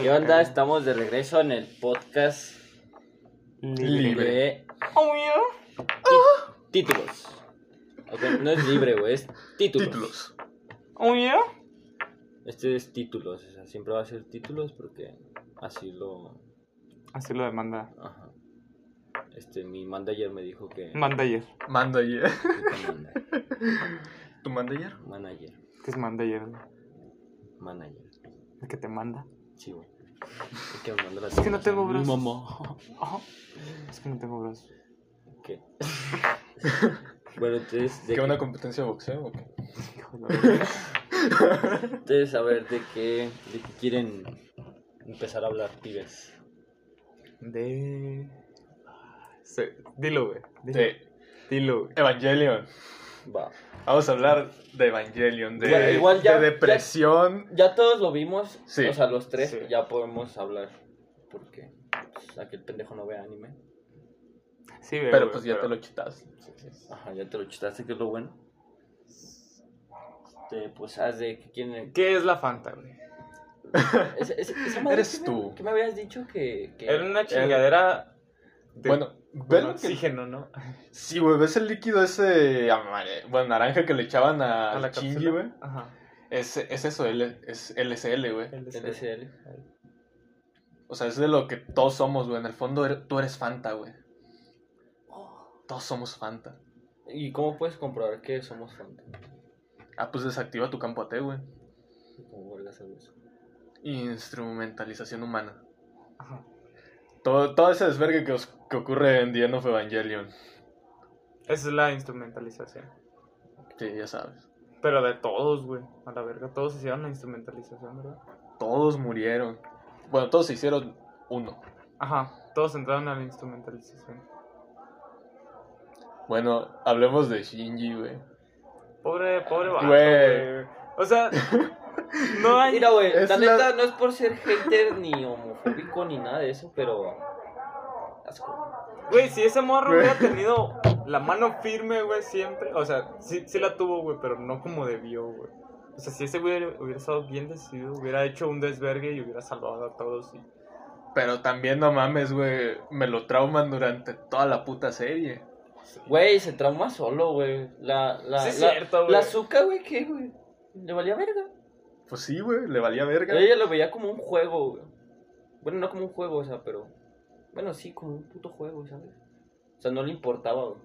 ¿Qué onda? Estamos de regreso en el podcast Libre. Oh, yeah. títulos. No es libre, güey, es títulos. Títulos. Oh, yeah. Este es títulos, o sea, siempre va a ser títulos porque así lo... Así lo demanda. Ajá. Este, mi manager me dijo que... Mandayer. Manager. manda. ¿Tu manager? Manager. ¿Qué es mandayer? güey? Manager. El que te manda. Sí, güey. Es que me Es que no tengo Mi brazos. mamá. Ajá. Es que no tengo brazos. ¿Qué? bueno, entonces... ¿de ¿Qué qué- una competencia de boxeo o qué? Hijo de. Ustedes a ver de qué, de qué quieren empezar a hablar, pibes. De. Sí. Dilo, güey. Dilo. De Dilo. Evangelion. Va. Vamos a hablar de Evangelion, de, Bueno, igual ya- de depresión. Ya todos lo vimos, Sí. o sea, los tres, Sí. ya podemos hablar. Porque pues, aquel pendejo no ve anime. Sí, güey. Pero pues ya te lo quitas. Ajá, ya te lo chitaste, que es lo bueno. Este, pues haz de que quieren. ¿Qué es la Fanta, güey? Esa, esa- esa madre Eres que tú. Me, que me habías dicho que. que Era una chingadera. de- Bueno, con ve lo que... oxígeno, ¿no? Sí, güey, ¿ves el líquido ese bueno, naranja que le echaban a, A la Shinji, güey? Ajá. Es, es eso, L- es LSL, güey. LSL. O sea, es de lo que todos somos, güey. En el fondo eres- tú eres Fanta, güey. Todos somos Fanta. ¿Y cómo puedes comprobar que somos fans? Ah, pues desactiva tu campo AT, güey. ¿Cómo vergas eso? Instrumentalización humana. Ajá. Todo, todo ese desvergue que, os- que ocurre en The End of Evangelion. Esa es la instrumentalización. Sí, ya sabes. Pero de todos, güey. A la verga. Todos hicieron la instrumentalización, ¿verdad? Todos murieron. Bueno, todos se hicieron uno. Ajá. Todos entraron a la instrumentalización. Bueno, hablemos de Shinji, güey. Pobre, pobre vato, Güey. güey. O sea, no hay. Mira, güey, la la- neta no es por ser hater ni homofóbico ni nada de eso, pero. Asco. Güey, si ese morro hubiera tenido la mano firme, güey, siempre. O sea, sí, sí la tuvo, güey, pero no como debió, güey. O sea, si ese güey hubiera estado bien decidido, hubiera hecho un desvergue y hubiera salvado a todos. Y... Pero también no mames, güey. Me lo trauman durante toda la puta serie. Güey, se trauma solo, güey. La, la, Sí, es la, cierto, güey. La azúcar, güey, ¿qué, güey? Le valía verga. Pues sí, güey, le valía verga. Ella lo veía como un juego, güey. Bueno, no como un juego, o sea, pero. Bueno, sí, como un puto juego, ¿sabes? O sea, no le importaba, güey.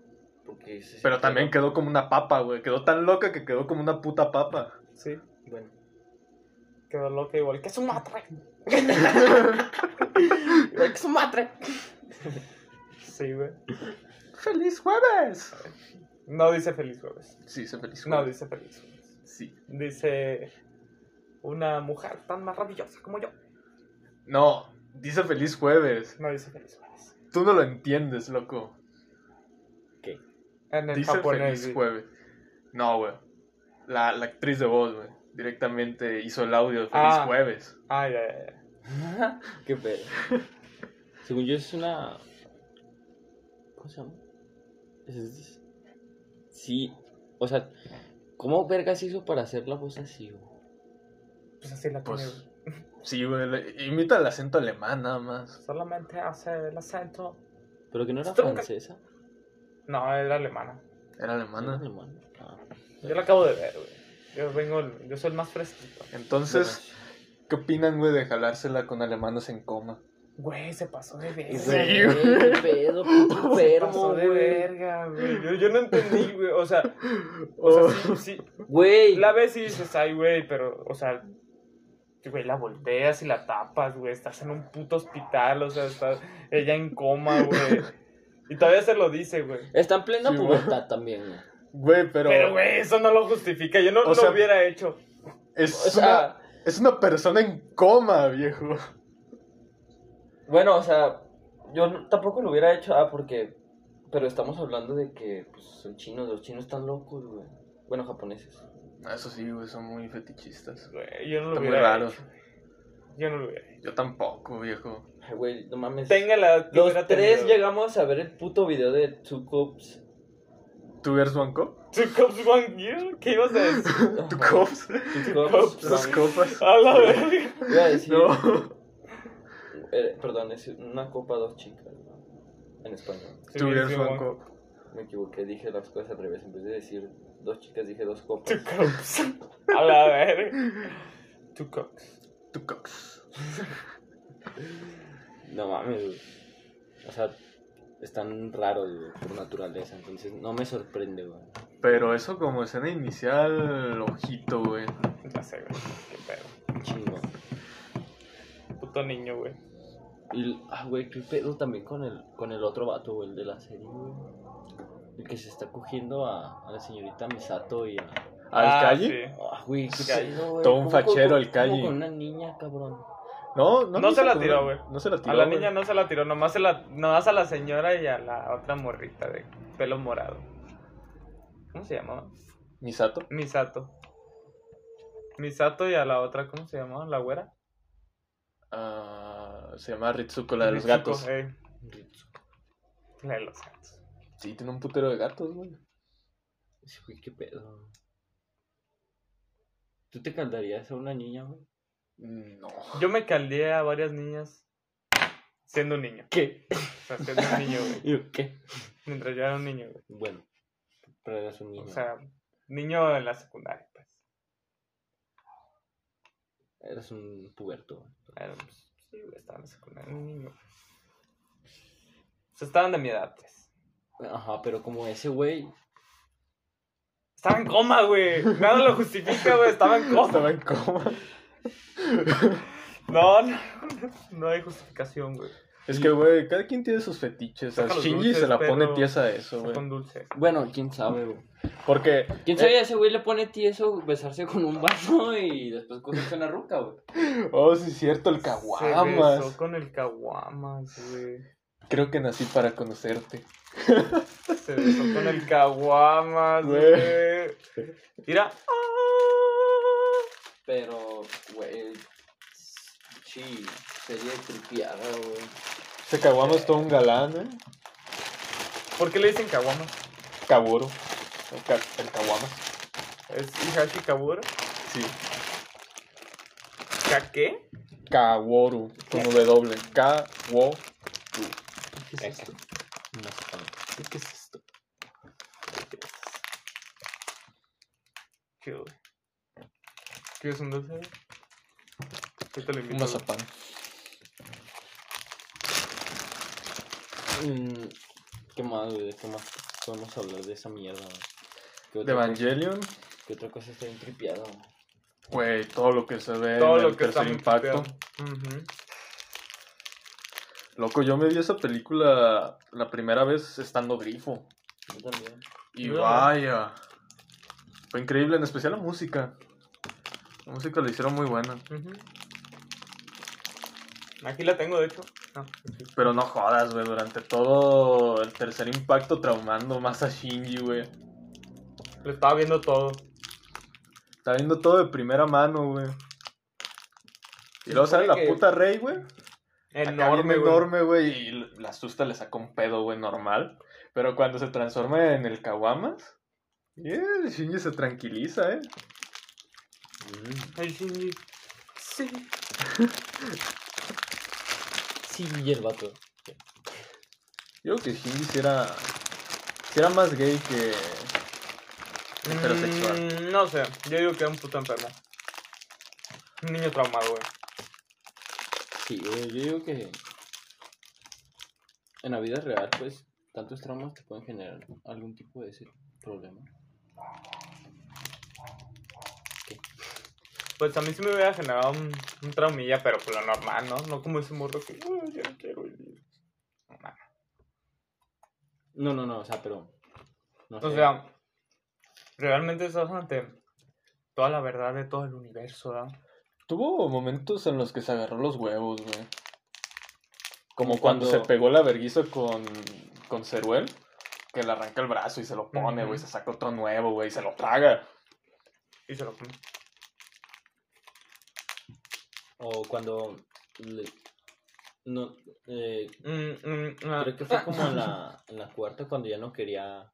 Porque se Pero también quedó como una papa, güey. Quedó tan loca que quedó como una puta papa. Sí, Bueno. quedó loca igual que su madre. ¡Que su madre! Sí, güey. ¡Feliz jueves! No dice feliz jueves. Sí, se feliz No jueves. dice feliz jueves. Sí. Dice una mujer tan maravillosa como yo. No, dice feliz jueves. No dice feliz jueves. Tú no lo entiendes, loco. ¿Qué? En el Dice japonés. feliz jueves. No, güey. La, la actriz de voz, güey. Directamente hizo el audio de feliz Ah. jueves. Ah, ya, ya, ya. ¿Qué pedo? Según yo es una... ¿Cómo se llama? Es- es- Sí, o sea, ¿cómo vergas hizo para hacer la voz así, güey? Pues así la tiene, Pues-. Sí, güey. le- Imita el acento alemán nada más. Solamente hace el acento. Pero que no era francesa. No, era alemana. Era Era alemana. alemana. Ah. Yo la acabo de ver, güey. Yo vengo, yo soy el más fresquito. Entonces, ¿qué opinan, güey, de jalársela con alemanos en coma? Güey, se pasó de verga. Sí, Güey, pedo, puto Se pasó de güey. verga, güey. Yo, yo no entendí, güey. O sea, o Oh. sea, sí, sí. Güey, La ves y dices, ay, güey, pero, o sea, güey, la volteas y la tapas, güey. Estás en un puto hospital, o sea, está ella en coma, güey. Y todavía se lo dice, güey. está en plena Sí, pubertad también, güey. Güey, pero, Pero, güey, eso no lo justifica. Yo no O lo sea, hubiera hecho. es, O sea, una, es una persona en coma, viejo. bueno, o sea, yo tampoco lo hubiera hecho, ah, porque... Pero estamos hablando de que pues, son chinos, los chinos están locos, güey. Bueno, japoneses. Eso sí, güey, son muy fetichistas. Güey, yo no lo Está muy hubiera raro. hecho. Yo no lo hubiera hecho. Yo tampoco, viejo. Ay, güey, no mames. Tenga la Los tres tenido. llegamos a ver el puto video de Two Cups. ¿Tú eres One Cup? Two cups one year? ¿Qué ibas a decir? ¿Tu cops? Two Cups. Las copas. A la verga. Iba a decir, No. eh, perdón, es una copa, dos chicas, ¿no? En español. Sí, Two girls, sí, one cup. Me equivoqué, dije las cosas al revés. En vez de decir dos chicas, dije dos copas. Two cups. A la verga. Two cups. Two cocks. No mames, güey. O sea, están raros, güey, por naturaleza. Entonces no me sorprende, güey. Pero eso como escena inicial, ojito, güey. Ya sé, güey. Qué pedo. Chingo. Puto niño, güey. Y, ah, güey, qué pedo también con el, con el otro vato, güey, el de la serie, güey. El que se está cogiendo a, a la señorita Misato y a... ¿Al Ah, calle? sí. Ah, güey, qué pedo, güey. todo un ¿Cómo- fachero el cómo Calle. con una niña, cabrón. No, no, se la tiró, güey. No se la tiró. A la güey. niña no se la tiró, nomás, se la, nomás a la señora y a la otra morrita de pelo morado. ¿Cómo se llamaba? Misato. Misato. Misato y a la otra, ¿cómo se llamaba? ¿La güera? Ah, se llama Ritsuko, la de los Ritsuko, gatos. eh, la de los gatos. Sí, tiene un putero de gatos, güey. Sí, güey, qué pedo. ¿Tú te caldarías a una niña, güey? No. Yo me caldeé a varias niñas siendo un niño. ¿Qué? O sea, siendo un niño, güey. ¿Y qué? Mientras yo era un niño, güey. Bueno, pero eras un niño. O sea, niño en la secundaria, pues. eras un puberto, güey. Era, pues, sí, güey, estaba en la secundaria, un niño. O sea, estaban de mi edad, pues. Ajá, pero como ese güey. Estaba en coma, güey. Nada lo justifica, güey. Estaba en coma. Estaba en coma. No, no. No hay justificación, güey. Es que, güey, cada quien tiene sus fetiches. A los Shinji dulces, se la pone pero- tiesa a eso, güey. Con dulce. Bueno, quién sabe, güey. Porque. ¿Quién sabe a ese güey le pone tieso besarse con un vaso y después cogerse una ruca, güey? Oh, sí, es cierto, el Se caguamas. besó con el caguamas, güey. Creo que nací para conocerte. Se besó con el caguamas, Güey. Mira. Pero, güey. Sí, sería tripiada, güey. Ese caguama es todo un galán, ¿eh? ¿Por qué le dicen caguamas? Kaburo. El, ca el caguama. ¿Es Ihashi Kabura? Sí. ¿Ka qué? Kaworu. Con W. Kaworu. ¿Qué es esto? No sé, ¿Qué es esto? ¿Qué, güey? ¿Quieres un dulce? Yo te lo invito. Un mazapán. Mm, ¿Qué más, güey? ¿De qué más podemos hablar de esa mierda, güey? ¿Qué De cosa- Evangelion. ¿Qué otra cosa está bien tripiada, güey? Güey, todo lo que se ve Todo en lo el que está tercer muy impacto. tripeado. Ujú. Loco, yo me vi esa película la primera vez estando grifo. Yo también. Y Yo vaya. Fue increíble, en especial la música. La música la hicieron muy buena. Aquí la tengo, de hecho. No, aquí. Pero no jodas, güey, durante todo el tercer impacto traumando más a Shinji, güey. Lo estaba viendo todo. Está viendo todo de primera mano, güey. Y luego sale la que- puta rey, güey. Enorme, güey. enorme, güey. Y la asusta, le saca un pedo, güey, normal. Pero cuando se transforma en el Kawamas, yeah, el Shinji se tranquiliza, eh. Mm. Ay, Shinji. Sí. Sí, y el vato. Yo creo que Shinji sí era, sí era más gay que heterosexual. Mm, no sé, yo digo que era un puto enfermo. Un niño traumado, güey. Sí, yo digo que en la vida real, pues, tantos traumas te pueden generar algún tipo de ese problema. Pues a mí sí me hubiera generado un, un traumilla, pero por lo normal, ¿no? No como ese morro que, "Ay, ya no quiero vivir. No. No, no, no, o sea, pero... No O sé. sea, realmente estás ante toda la verdad de todo el universo, ¿verdad? Tuvo momentos en los que se agarró los huevos, güey. Como cuando, cuando- se pegó la verguiza con, con Ceruel, que le arranca el brazo y se lo pone, güey, se saca otro nuevo, güey, y se lo traga. Y se lo come. O cuando... le- No, eh, Mm, mm, ah. creo que fue como en la, en la cuarta cuando ya no quería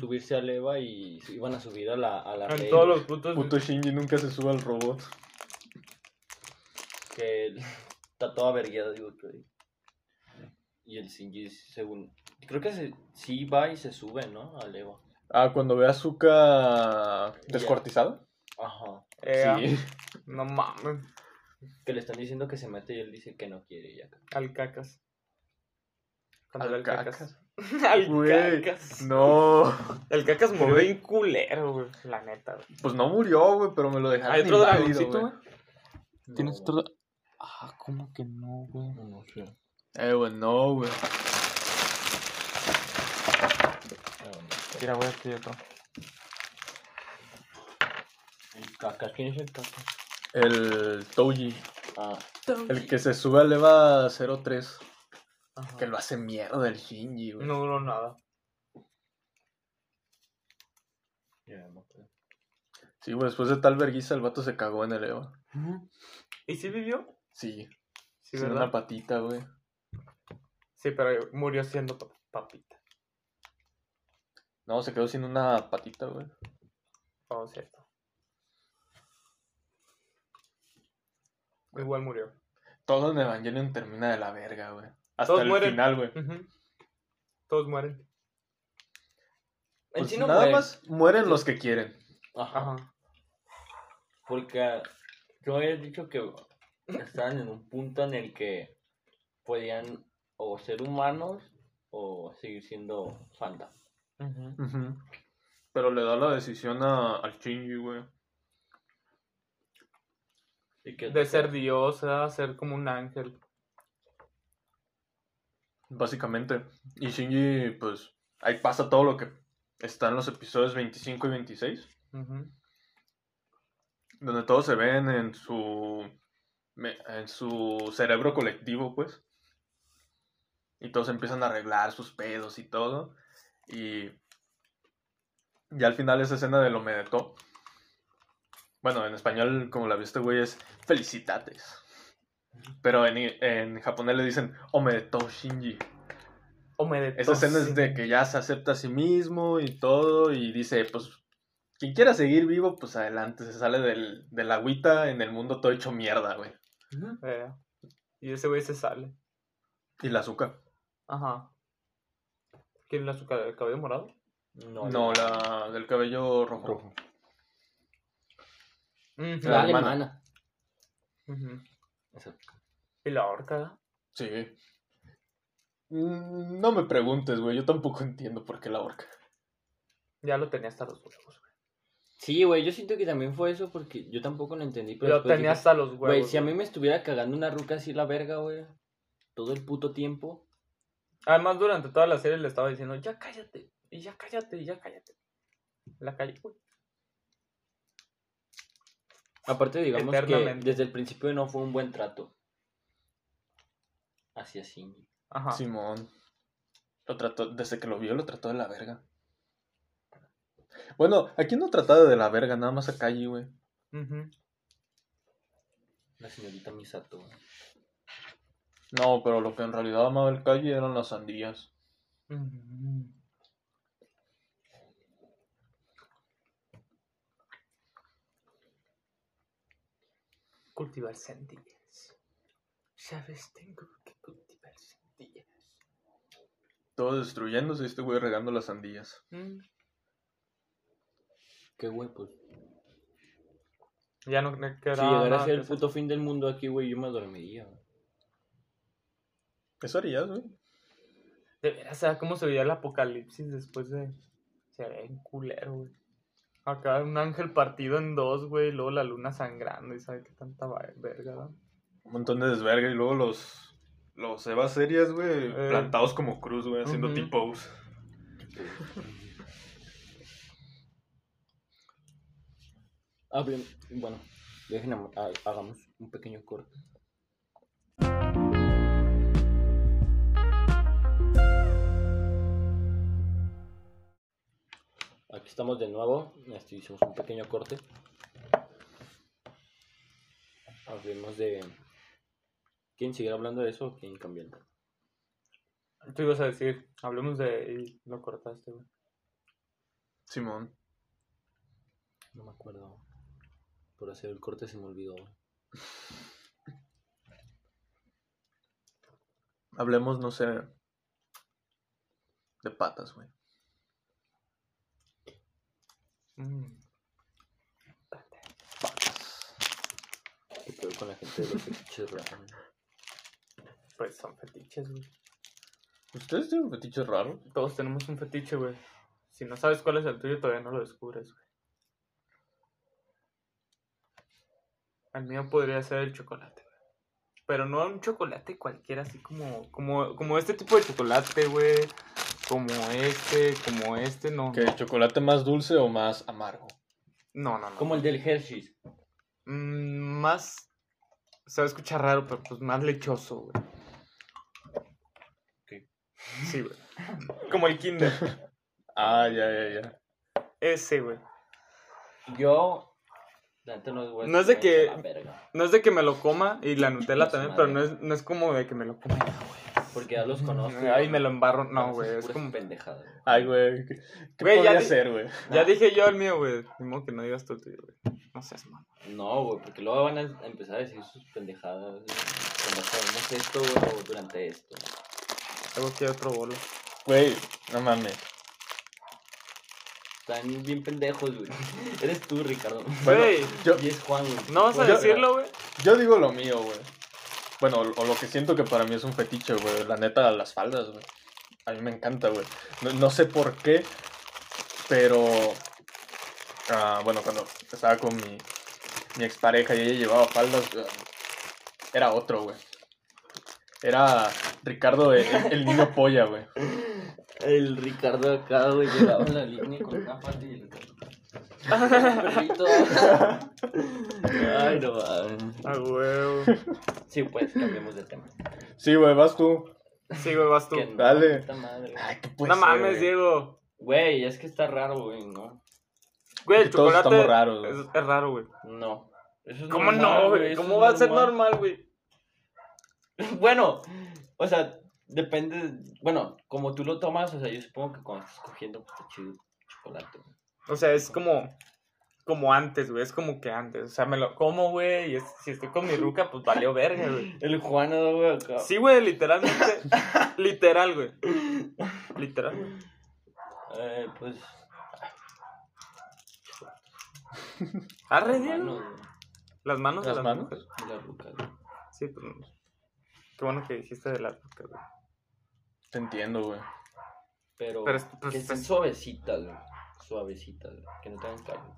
subirse a Eva y iban a subir a la, a la En Rey, todos los putos. Puto Shinji nunca se sube al robot. Que está toda vergueada, digo, güey. Y el Shinji, según. Creo que se, sí va y se sube, ¿no? Al Eva. Ah, cuando ve a Azuka descuartizada. Ajá. Eh, Sí. No mames. Que le están diciendo que se mete y él dice que no quiere ya. Al cacas. Cuando Al cacas. cacas. Al Güey, cacas. no. El cacas ¿Qué, murió bien culero, güey. La neta, güey. Pues no murió, güey, pero me lo dejaron Hay otro dragoncito, güey. güey. ¿Tienes No, otro? Ah, ¿cómo que no, güey? No sé. Eh, güey, no, güey. Mira, güey, aquí hay otro. El cacas, ¿quién es el cacas? El Touji. Ah, El que se sube al EVA 03. Ajá. Que lo hace mierda el Shinji, güey. No duró nada. Sí, güey, después de tal verguiza el vato se cagó en el EVA. ¿Y sí vivió? Sí. Sí, sin ¿verdad? una patita, güey. Sí, pero murió siendo pa- papita. No, se quedó sin una patita, güey. Oh, cierto. Igual murió. Todo en Evangelion termina de la verga, güey. Hasta Todos el mueren. final, güey. Todos mueren. En Pues sí no nada muere. más mueren los que quieren. Ajá. Ajá. Porque yo había dicho que estaban en un punto en el que podían o ser humanos o seguir siendo Fanta. Ujú. Ujú. Pero le da la decisión a, al Shinji, güey. Y que De ser Dios a ser como un ángel. Básicamente. Y Shinji, pues, ahí pasa todo lo que está en los episodios 25 y 26. Ujú. Donde todos se ven en su. En su cerebro colectivo, pues. Y todos empiezan a arreglar sus pedos y todo. Y. Ya al final esa escena de lo medetó. Bueno, en español, como la viste, güey, es felicitates. Pero en, en japonés le dicen omedetou Shinji. Esa escena es de que ya se acepta a sí mismo y todo, y dice, pues, quien quiera seguir vivo, pues adelante, se sale del, del agüita en el mundo todo hecho mierda, güey. Eh, Y ese güey se sale. Y la azúcar. Ajá. ¿Quién es la azúcar? ¿El cabello morado? No, No, la del cabello rojo. rojo. La alemana. Ujú. Exacto. ¿Y la horca? Sí. Mm, No me preguntes, güey, yo tampoco entiendo por qué la horca. Ya lo tenía hasta los huevos. Sí, güey, yo siento que también fue eso porque yo tampoco lo entendí. Pero después tenía hasta los huevos. Güey, si a mí me estuviera cagando una ruca así la verga, güey, todo el puto tiempo. Además, durante toda la serie le estaba diciendo, ya cállate, y ya cállate, y ya cállate. La callé, güey. Aparte, digamos que desde el principio no fue un buen trato. Hacia Shinji. Ajá. Simón. Lo trató, desde que lo vio, lo trató de la verga. Bueno, aquí no trataba de la verga, nada más a Kaji, güey. Ujú. La señorita Misato. güey. No, pero lo que en realidad amaba el Kaji eran las sandías. Cultivar sandías. Sabes, tengo que cultivar sandías. Todo destruyéndose y este güey regando las sandías. Mm. Qué güey, pues. Ya no me queda Si llegara a nada ser que el puto fin del mundo aquí, güey, yo me dormiría. güey. Eso harías, güey. De veras, ¿sabes cómo se veía el apocalipsis después de. Se ve en culero, güey. Acá un ángel partido en dos, güey, y luego la luna sangrando, y sabe qué tanta verga, ¿no? Un montón de desverga y luego los. Los Eva series, güey, Eh. plantados como cruz, güey, haciendo Ujú. T-pose. Hablen, bueno, dejen, ha- hagamos un pequeño corte. Aquí estamos de nuevo, este, hicimos un pequeño corte. Hablemos de... ¿Quién seguir hablando de eso o quién cambiando? Tú ibas a decir, hablemos de. Y lo cortaste, güey. Simón. No me acuerdo. Por hacer el corte se me olvidó. Hablemos, no sé, de patas, güey. Mm. ¿Qué pedo con la gente de los fetiches raros? Pues son fetiches, güey. ¿Ustedes tienen fetiches raros? Todos tenemos un fetiche, güey. Si no sabes cuál es el tuyo, todavía no lo descubres, güey. El mío podría ser el chocolate, güey. Pero no un chocolate cualquiera, así como, como, como este tipo de chocolate, güey. Como este, como este, no. ¿Que chocolate más dulce o más amargo? No, no, no. Como el del Hershey's. Mm, más. Se va a escuchar raro, pero pues más lechoso, güey. Ok. Sí, güey. Como el Kinder. Ah, ya, ya, ya. Ese, güey. Yo. No es, güey, No es de que- No es de que me lo coma y la Nutella también, madre. pero no es, no es como de que me lo coma. Porque ya los conozco. Ay, me lo embarro. No, güey. Es como. pendejadas, güey. Ay, güey. ¿Qué, qué Güey, ya podría di- ser, güey? Ya dije yo el mío, güey. Ni modo que no digas tú el tuyo, güey. No seas malo. No, güey, porque luego van a empezar a decir sus pendejadas güey, cuando hacemos esto, güey, o durante esto. Tengo aquí otro bolo. Güey, no mames. Están bien pendejos, güey. Eres tú, Ricardo. Bueno, Güey, yo, Y es Juan, güey. ¿no vas a yo- decirlo, güey? yo digo lo mío, güey. Bueno, o, o lo que siento que para mí es un fetiche, güey. La neta, las faldas, güey. A mí me encanta, güey. No, no sé por qué, pero... ah, bueno, cuando estaba con mi, mi expareja y ella llevaba faldas, ah, era otro, güey. Era Ricardo, el, el niño polla, güey. El Ricardo acá, güey, llegaba a la línea con una falda y el perrito. Ay, no mames. A huevo. Sí, pues, cambiemos de tema. Sí, güey, vas tú. Sí, güey, vas tú. Que no, Dale. puta madre, güey. Ay, ¿qué puede No ser, mames, güey? Diego. Güey, es que está raro, güey, ¿no? Güey, el Todos chocolate estamos raros, güey. es, es raro, güey. No. Eso es ¿Cómo normal, no, güey? eso ¿Cómo es va a ser normal, güey? Bueno, o sea, depende. Bueno, como tú lo tomas, o sea, yo supongo que cuando estás cogiendo, pues está chido chocolate. güey. O sea, es como. Como antes, güey. Es como que antes. O sea, me lo como, güey. Y es- si estoy con mi ruca, pues valió verga, güey. El Juano, güey, acá. Sí, güey, literalmente. literal, güey. Literal, güey. Eh, pues. Arre, las Diego. manos, güey, Las manos de ¿Las las manos? mujeres. y la ruca, güey. Sí, pues. Qué bueno que dijiste de las rucas, güey. Te entiendo, güey. Pero, Pero es- pues, que estén pues- suavecitas, güey. Suavecitas, güey. Que no tengan carne.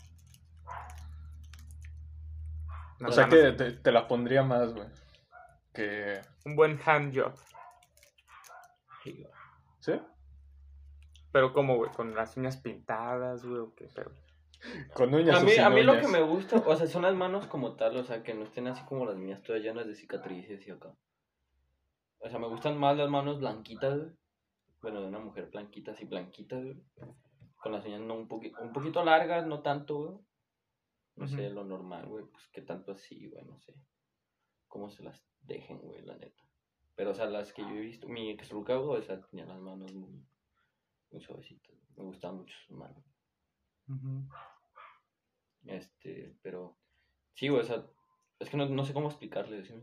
O Las sea que te, te la pondría más, güey. Que... Un buen hand job. Sí. Pero como, güey, con las uñas pintadas, güey, o qué, pero. Con uñas A o mí, sin a mí lo que me gusta, o sea, son las manos como tal, o sea, que no estén así como las mías, todas llenas de cicatrices y acá. O sea, me gustan más las manos blanquitas, güey. Bueno, de una mujer blanquita, así blanquitas, güey. Con las uñas no un, poqui- un poquito largas, no tanto, güey. No sé, lo normal, güey, pues que tanto así, güey, no sé. Cómo se las dejen, güey, la neta. Pero, o sea, las que yo he visto, mi ex ruca, güey, o sea, tenía las manos muy, muy suavecitas. Me gustaban mucho sus manos. Este, pero sí, güey, o sea, es que no, no sé cómo explicarle. ¿sí?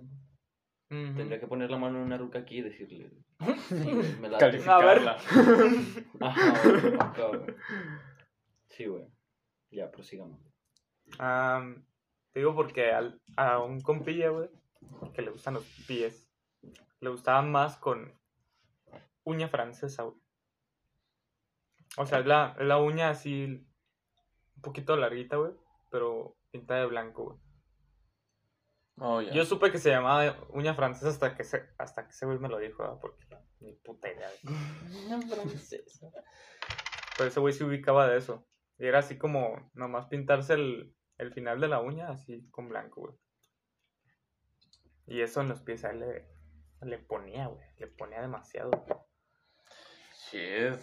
Tendría que poner la mano en una ruca aquí y decirle. Sí, güey, me la Calificarla. Ajá, güey, acá, güey. Sí, güey. Ya, prosigamos. Am, te digo porque al- a un compilla, güey, que le gustan los pies, le gustaban más con uña francesa, güey. O sea, es la, es la uña así, un poquito larguita, güey, pero pintada de blanco, güey. Oh. Yo supe que se llamaba uña francesa hasta que, se, hasta que ese güey me lo dijo, ¿verdad? porque ni puta idea. Una francesa. Pero ese güey se ubicaba de eso. Y era así como nomás pintarse el, el final de la uña así con blanco, güey. Y eso en los pies a él le, le ponía, güey. Le ponía demasiado. Shit.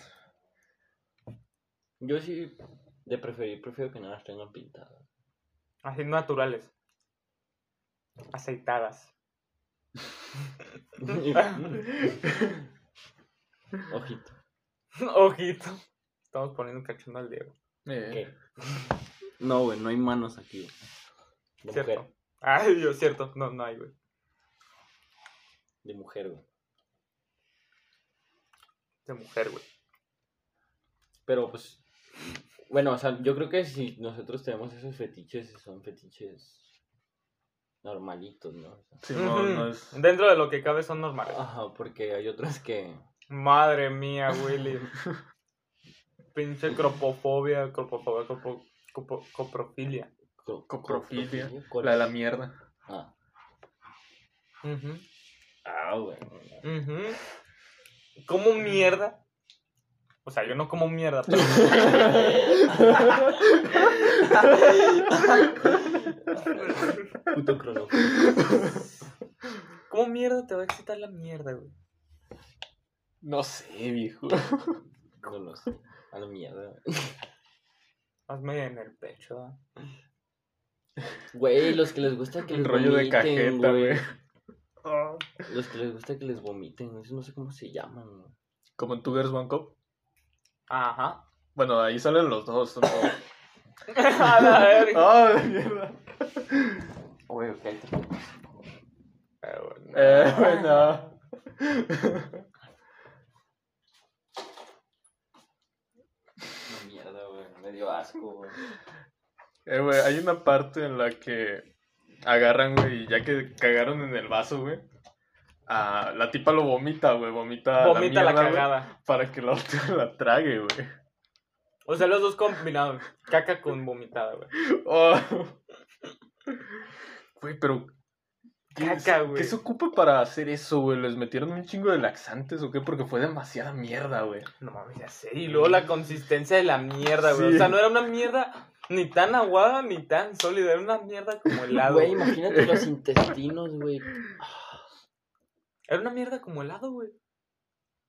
Yo sí, de preferir, prefiero que no las tengan pintadas. Así naturales. Aceitadas. Ojito. Ojito. Estamos poniendo cachondo al Diego. Eh, ¿Qué? No, güey, no hay manos aquí, güey. De Cierto. mujer. Ay, Dios, cierto. No, no hay, güey. De mujer, güey. De mujer, güey. Pero pues, bueno, o sea, yo creo que si nosotros tenemos esos fetiches, son fetiches normalitos, ¿no? Sí, es... Dentro de lo que cabe son normales. Ajá, porque hay otros que... Madre mía, Willy. Pinche cropofobia, cropofobia, copo- copo- coprofilia. co- Coprofilia, ¿cuál La de la mierda. Ah, Ujú, ah, bueno. ujú. ¿Cómo mierda? O sea, yo no como mierda, pero... Puto crono. ¿Cómo mierda te va a excitar la mierda, güey? No sé, viejo. No lo sé. A la mierda. Hazme en el pecho. Güey, los que les gusta que El les rollo de vomiten, cajeta, güey. Los que les gusta que les vomiten, eso no sé cómo se llaman, güey. Como en Two Girls One Cup. Ajá. Bueno, ahí salen los dos. todos. A la verga. ¡Ah, mierda! Güey, ok, Pero bueno. Eh, bueno. Una mierda, güey. Me dio asco, güey. Eh, güey, hay una parte en la que agarran, güey, y ya que cagaron en el vaso, güey. ah, la tipa lo vomita, güey, vomita, Vomita la, mierda, güey, cagada. para que la otra la trague, güey. O sea, los dos combinados. Caca con vomitada, güey. Oh. Güey, pero. ¿qué, Caca, güey. ¿Qué se ocupa para hacer eso, güey? ¿Les metieron un chingo de laxantes o qué? Porque fue demasiada mierda, güey. No mames, ya sé. Y luego la consistencia de la mierda, güey. Sí. O sea, no era una mierda ni tan aguada ni tan sólida. Era una mierda como helado. Güey, güey. imagínate los intestinos, güey. Era una mierda como helado, güey.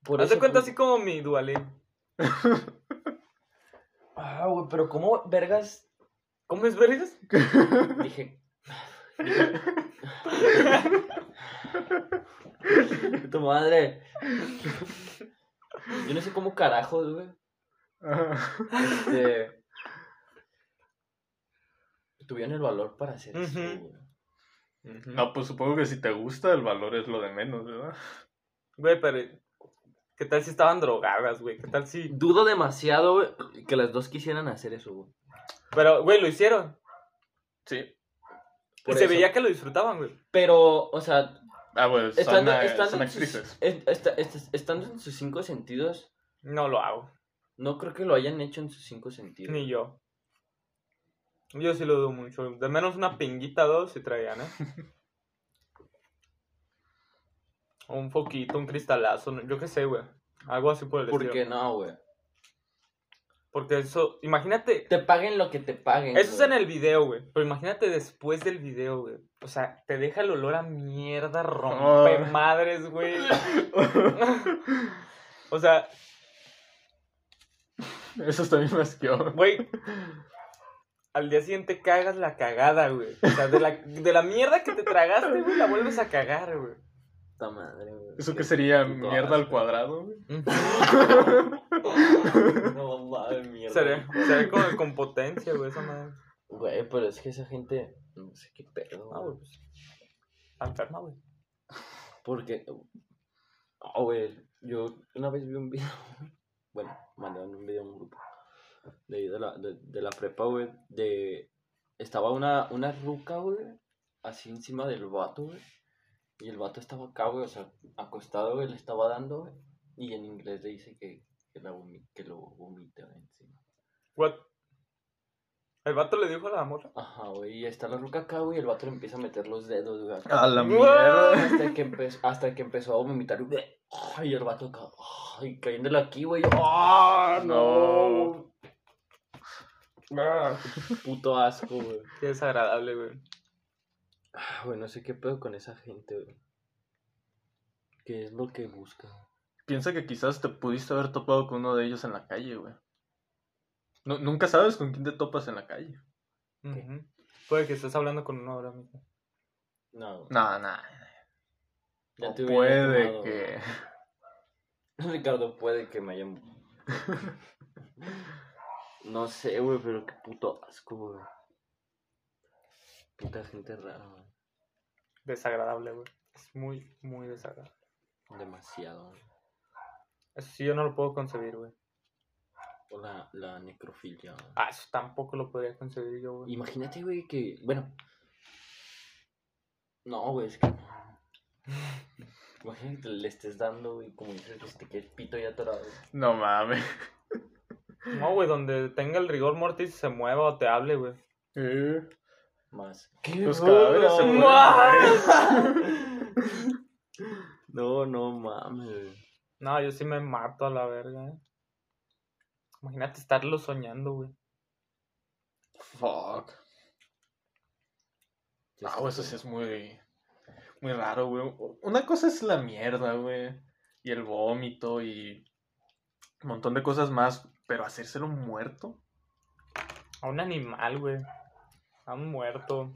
Por Haz de cuenta pues- así como mi dualín. Ah, güey, pero ¿cómo vergas? ¿Comes vergas? Dije. tu madre. Yo no sé cómo carajos, güey. Este. Tuvieron el valor para hacer eso, Ujú. güey. No, pues supongo que si te gusta, el valor es lo de menos, ¿verdad? Güey, pero. ¿Qué tal si estaban drogadas, güey? ¿Qué tal si.? Dudo demasiado, güey, que las dos quisieran hacer eso, güey. Pero, güey, lo hicieron. Sí. Y Por se eso. veía que lo disfrutaban, güey. Pero, o sea, Ah, son, estando, eh, estando son en sus, estando en sus cinco sentidos, No lo hago. no creo que lo hayan hecho en sus cinco sentidos. Ni yo. Yo sí lo dudo mucho. De menos una pinguita dos si traían, ¿eh? O un foquito, un cristalazo, yo qué sé, güey. Algo así por el ¿Por estilo. qué no, güey? Porque eso, imagínate, Te paguen lo que te paguen. eso es en el video, güey. Pero imagínate después del video, güey. O sea, te deja el olor a mierda, rompe Oh. madres, güey. o sea, Eso también me asqueó. güey. Al día siguiente cagas la cagada, güey. O sea, de la, de la mierda que te tragaste, güey, la vuelves a cagar, güey. Puta madre, güey. ¿Eso qué sería? puto ¿Mierda al cuadrado, güey? No mames, mierda. Sería, sería como con potencia, güey, esa madre. Güey, pero es que esa gente. No sé qué pedo. Ah, güey. pues. Está enferma, güey. Porque. Oh, güey. Yo una vez vi un video. Bueno, mandaron un video a un grupo. De, ahí de, la, de, de la prepa, güey. De. Estaba una, una ruca, güey. Así encima del vato, güey. Y el vato estaba acá, güey. O sea, acostado, güey. Le estaba dando, güey. Y en inglés le dice que, que, la vomi- que lo vomita encima. What? El vato le dijo a la morra. Ajá, güey. Y está la ruca acá, güey. Y el vato le empieza a meter los dedos, güey. A la mierda. Hasta que, empezó, hasta que empezó a vomitar. güey. Ay, el vato acá. Ay, cayéndole aquí, güey. ¡Ah, no! Ah, qué puto asco, güey. Qué desagradable, güey. Ah, Güey, no sé qué pedo con esa gente, güey. ¿Qué es lo que busca? Piensa que quizás te pudiste haber topado con uno de ellos en la calle, güey. Nu- nunca sabes con quién te topas en la calle. Puede que estés hablando con uno ahora mismo. No, No, no. ya O te puede tomado, que. güey. Ricardo, puede que me hayan. No sé, güey, pero qué puto asco, güey. Puta gente rara, güey. Desagradable, güey. Es muy, muy desagradable. Demasiado, güey. Eso sí yo no lo puedo concebir, güey. O la, la necrofilia. Ah, eso tampoco lo podría concebir yo, güey. Imagínate, güey, que. Bueno. No, güey, es que. Imagínate que le estés dando, güey, como dices, que te quede el pito ya atorado. No mames. No, güey, donde tenga el rigor mortis se mueva o te hable, güey. Eh, Más. Los cadáveres se No, no mames. No, yo sí me mato a la verga, eh. Imagínate estarlo soñando, güey. Fuck. Ah, güey, eso sí es muy. Muy raro, güey. Una cosa es la mierda, güey. Y el vómito y. Un montón de cosas más. Pero hacérselo muerto. A un animal, güey. Un muerto.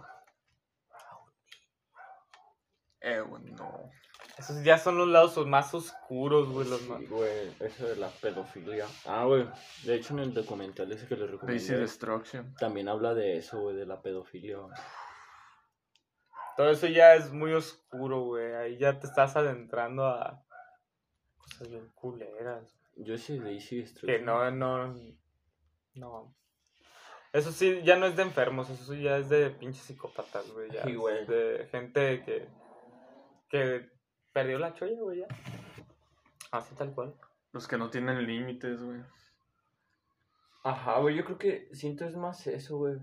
Eh, güey, no. Esos ya son los lados más oscuros, güey. Los más... Sí, güey, eso de la pedofilia. Ah, güey, de hecho en el documental ese que les Basic recomendé Destruction. también habla de eso, güey, de la pedofilia. güey. Todo eso ya es muy oscuro, güey. Ahí ya te estás adentrando a cosas bien culeras. Yo sí de Easy Que Destruction. no, no. No. Eso sí, ya no es de enfermos, eso sí ya es de pinches psicópatas, güey. Ya Sí, es güey. De gente que. que perdió la cholla, güey, ya. Así tal cual. Los que no tienen límites, güey. Ajá, güey, yo creo que siento es más eso, güey.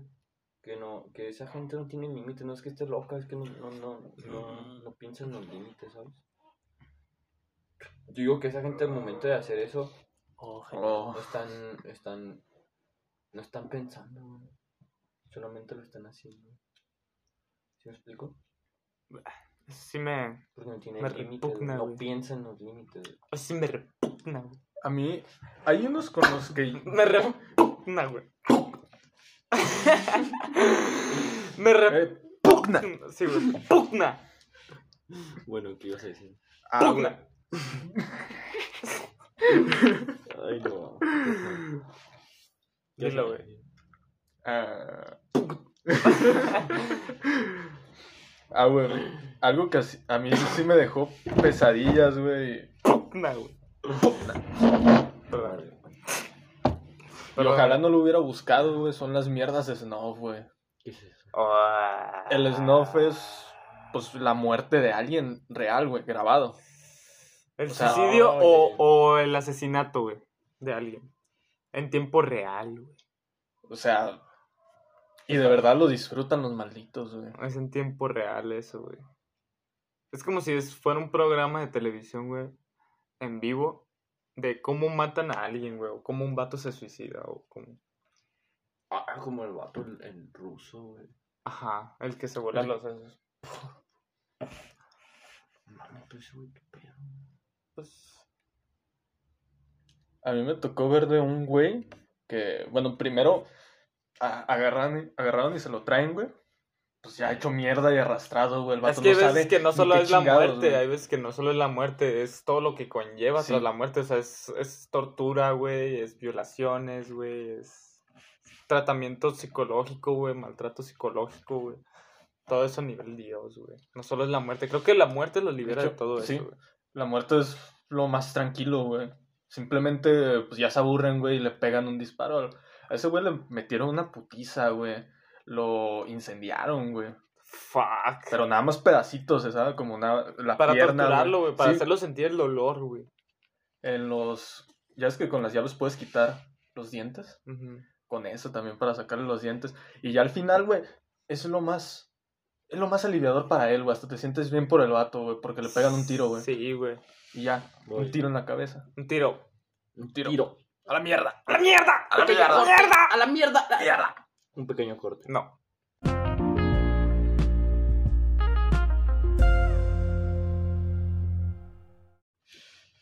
Que no, que esa gente no tiene límites, no es que esté loca, es que no, no, no, no, no piensa en los límites, ¿sabes? Yo digo que esa gente al momento de hacer eso, oh, Oh. no están, están, no están pensando, güey. Solamente lo están haciendo. ¿Sí me explico? Sí me. Porque no tiene Me límites, repugna, no güey. piensa en los límites. güey. Sí me repugna, güey. A mí. Hay unos con los que. Me repugna, güey. me repugna. Eh, Sí, güey. Pugna. Bueno, ¿qué ibas a decir? ah, güey. Pugna. Ay, no. Dilo, güey. Ah, ah, güey. Algo que a mí sí me dejó pesadillas, güey. Pugna, güey. Y ojalá no lo hubiera buscado, güey. Son las mierdas de Snuff, güey. ¿Qué es eso? Ah. El Snuff es, pues, la muerte de alguien real, güey, grabado. ¿El o sea, suicidio o, o el asesinato, güey? De alguien. En tiempo real, güey. O sea, y de verdad lo disfrutan los malditos, güey. Es en tiempo real eso, güey. Es como si es- fuera un programa de televisión, güey. En vivo. De cómo matan a alguien, güey. O cómo un vato se suicida. O cómo... Ah, como el vato, el, el ruso, güey. Ajá. El que se vuela El- los sesos. Mami, ese güey, qué pedo. Pues. A mí me tocó ver de un güey que, bueno, primero agarran, agarraron y se lo traen, güey. Pues ya hecho mierda y arrastrado, güey. El vato Es que hay no veces sabe que no solo es la muerte, güey. hay veces que no solo es la muerte, es todo lo que conlleva Sí. tras la muerte. O sea, es, es tortura, güey, es violaciones, güey, es tratamiento psicológico, güey, maltrato psicológico, güey. Todo eso a nivel Dios, güey. No solo es la muerte. Creo que la muerte lo libera de, hecho, todo sí. eso, güey. La muerte es lo más tranquilo, güey. Simplemente, pues ya se aburren, güey, y le pegan un disparo. A ese güey le metieron una putiza, güey. Lo incendiaron, güey. Fuck. Pero nada más pedacitos, ¿sabes? Como una, la para pierna, torturarlo, güey, para Sí, hacerlo sentir el dolor, güey. En los... Ya es que con las llaves puedes quitar los dientes. Con eso también para sacarle los dientes. Y ya al final, güey, es lo más... Es lo más aliviador para él, güey. Hasta te sientes bien por el vato, güey. Porque le pegan un tiro, güey. Sí, güey. Y ya, Voy. un tiro en la cabeza. Un tiro. Un tiro. tiro. ¡A la mierda! ¡A la mierda! ¡A la mierda! corte! ¡A la mierda! ¡Mierda! Un pequeño corte. No.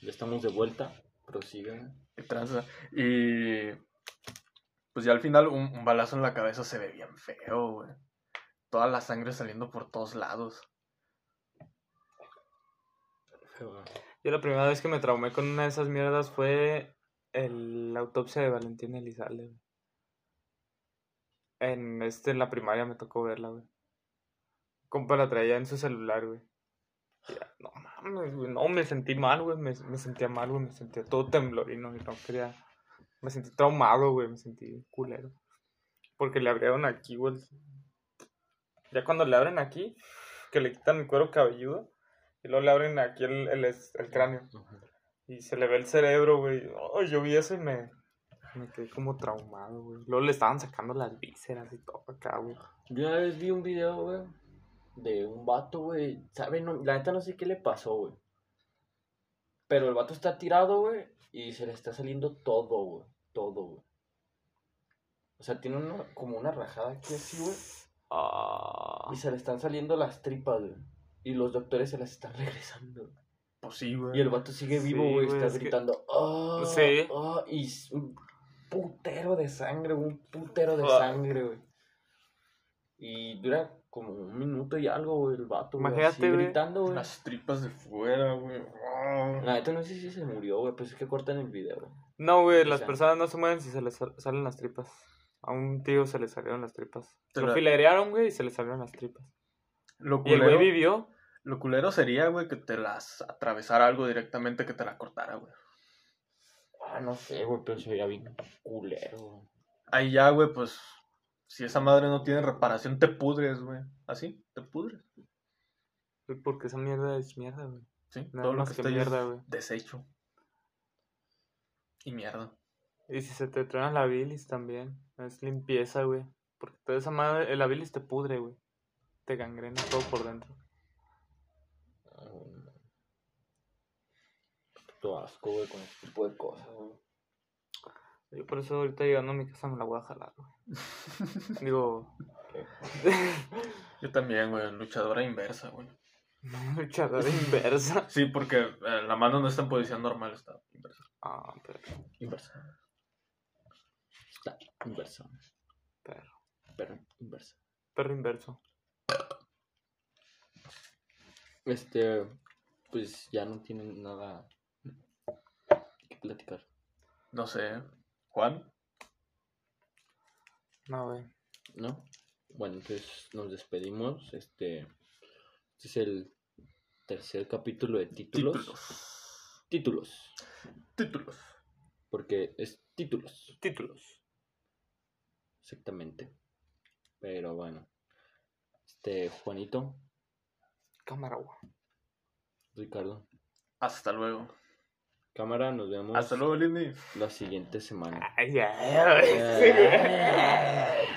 Ya estamos de vuelta. Prosigan. Qué tranza. Y pues ya al final un, un balazo en la cabeza se ve bien feo, güey. Toda la sangre saliendo por todos lados. Yo la primera vez que me traumé con una de esas mierdas fue el, la autopsia de Valentín Elizalde. En, este, en la primaria me tocó verla, güey. Compa la traía en su celular, güey. No mames, güey. No, me sentí mal, güey. Me, me sentía mal, güey. Me sentía todo temblorino y no quería. Me sentí traumado, güey. Me sentí culero. Porque le abrieron aquí, güey. Ya cuando le abren aquí, que le quitan el cuero cabelludo. Y luego le abren aquí el, el, el cráneo. Y se le ve el cerebro, güey. Oh, yo vi eso y me. Me quedé como traumado, güey. Luego le estaban sacando las vísceras y todo acá, güey. Yo una vez vi un video, güey, de un vato, güey. ¿Sabe? No, la neta no sé qué le pasó, güey. Pero el vato está tirado, güey, y se le está saliendo todo, güey. Todo, güey. O sea, tiene una, como una rajada aquí así, güey. Ah. Y se le están saliendo las tripas, güey. Y los doctores se las están regresando. Pues sí, güey. Y el vato sigue vivo, Sí, güey. está es que- gritando. "Ah, Sí. ah", y un putero de sangre, un putero de Ah. sangre, güey. Y dura como un minuto y algo, güey, el vato. güey, Imagínate, así güey. gritando, güey. Las tripas de fuera, güey. Ah. La neta no sé si se murió, güey, pues es que cortan el video, güey. No, güey, las sea- personas no se mueven si se les sal- salen las tripas. A un tío se le salieron las tripas. Lo filerearon, güey, y se le salieron las tripas. Lo Y el culero, güey vivió. lo culero sería, güey, que te las atravesara algo directamente que te la cortara, güey. Ah, no sé, güey, pero se veía bien culero, güey. Ahí ya, güey, pues, si esa madre no tiene reparación, te pudres, güey. Así, te pudres. Güey, Porque esa mierda es mierda, güey. Sí, Nada todo lo que que está mierda, es güey. desecho. Y mierda. Y si se te truena la bilis también. Es limpieza, güey. Porque toda esa madre, la bilis te pudre, güey. Te gangrena todo por dentro. Asco, güey, con ese tipo de cosas, güey. Yo por eso ahorita llegando a mi casa me la voy a jalar, güey. Digo, Yo también, güey, luchadora inversa, güey. luchadora inversa. Sí, porque eh, la mano no está en posición normal, está inversa. Ah, pero, Inversa. Está inversa. perro. Pero inversa. Perro inverso. Este, pues ya no tienen nada que platicar. No sé. Juan, No, güey. ¿No? Bueno, entonces nos despedimos. Este, este es el tercer capítulo de títulos. títulos. Títulos. Títulos. Porque es títulos, Títulos. exactamente. Pero bueno. Este, Juanito, Cámara. Ricardo, Hasta luego. cámara, nos vemos Hasta luego, Lindy. la siguiente semana. Ay, ay, ay.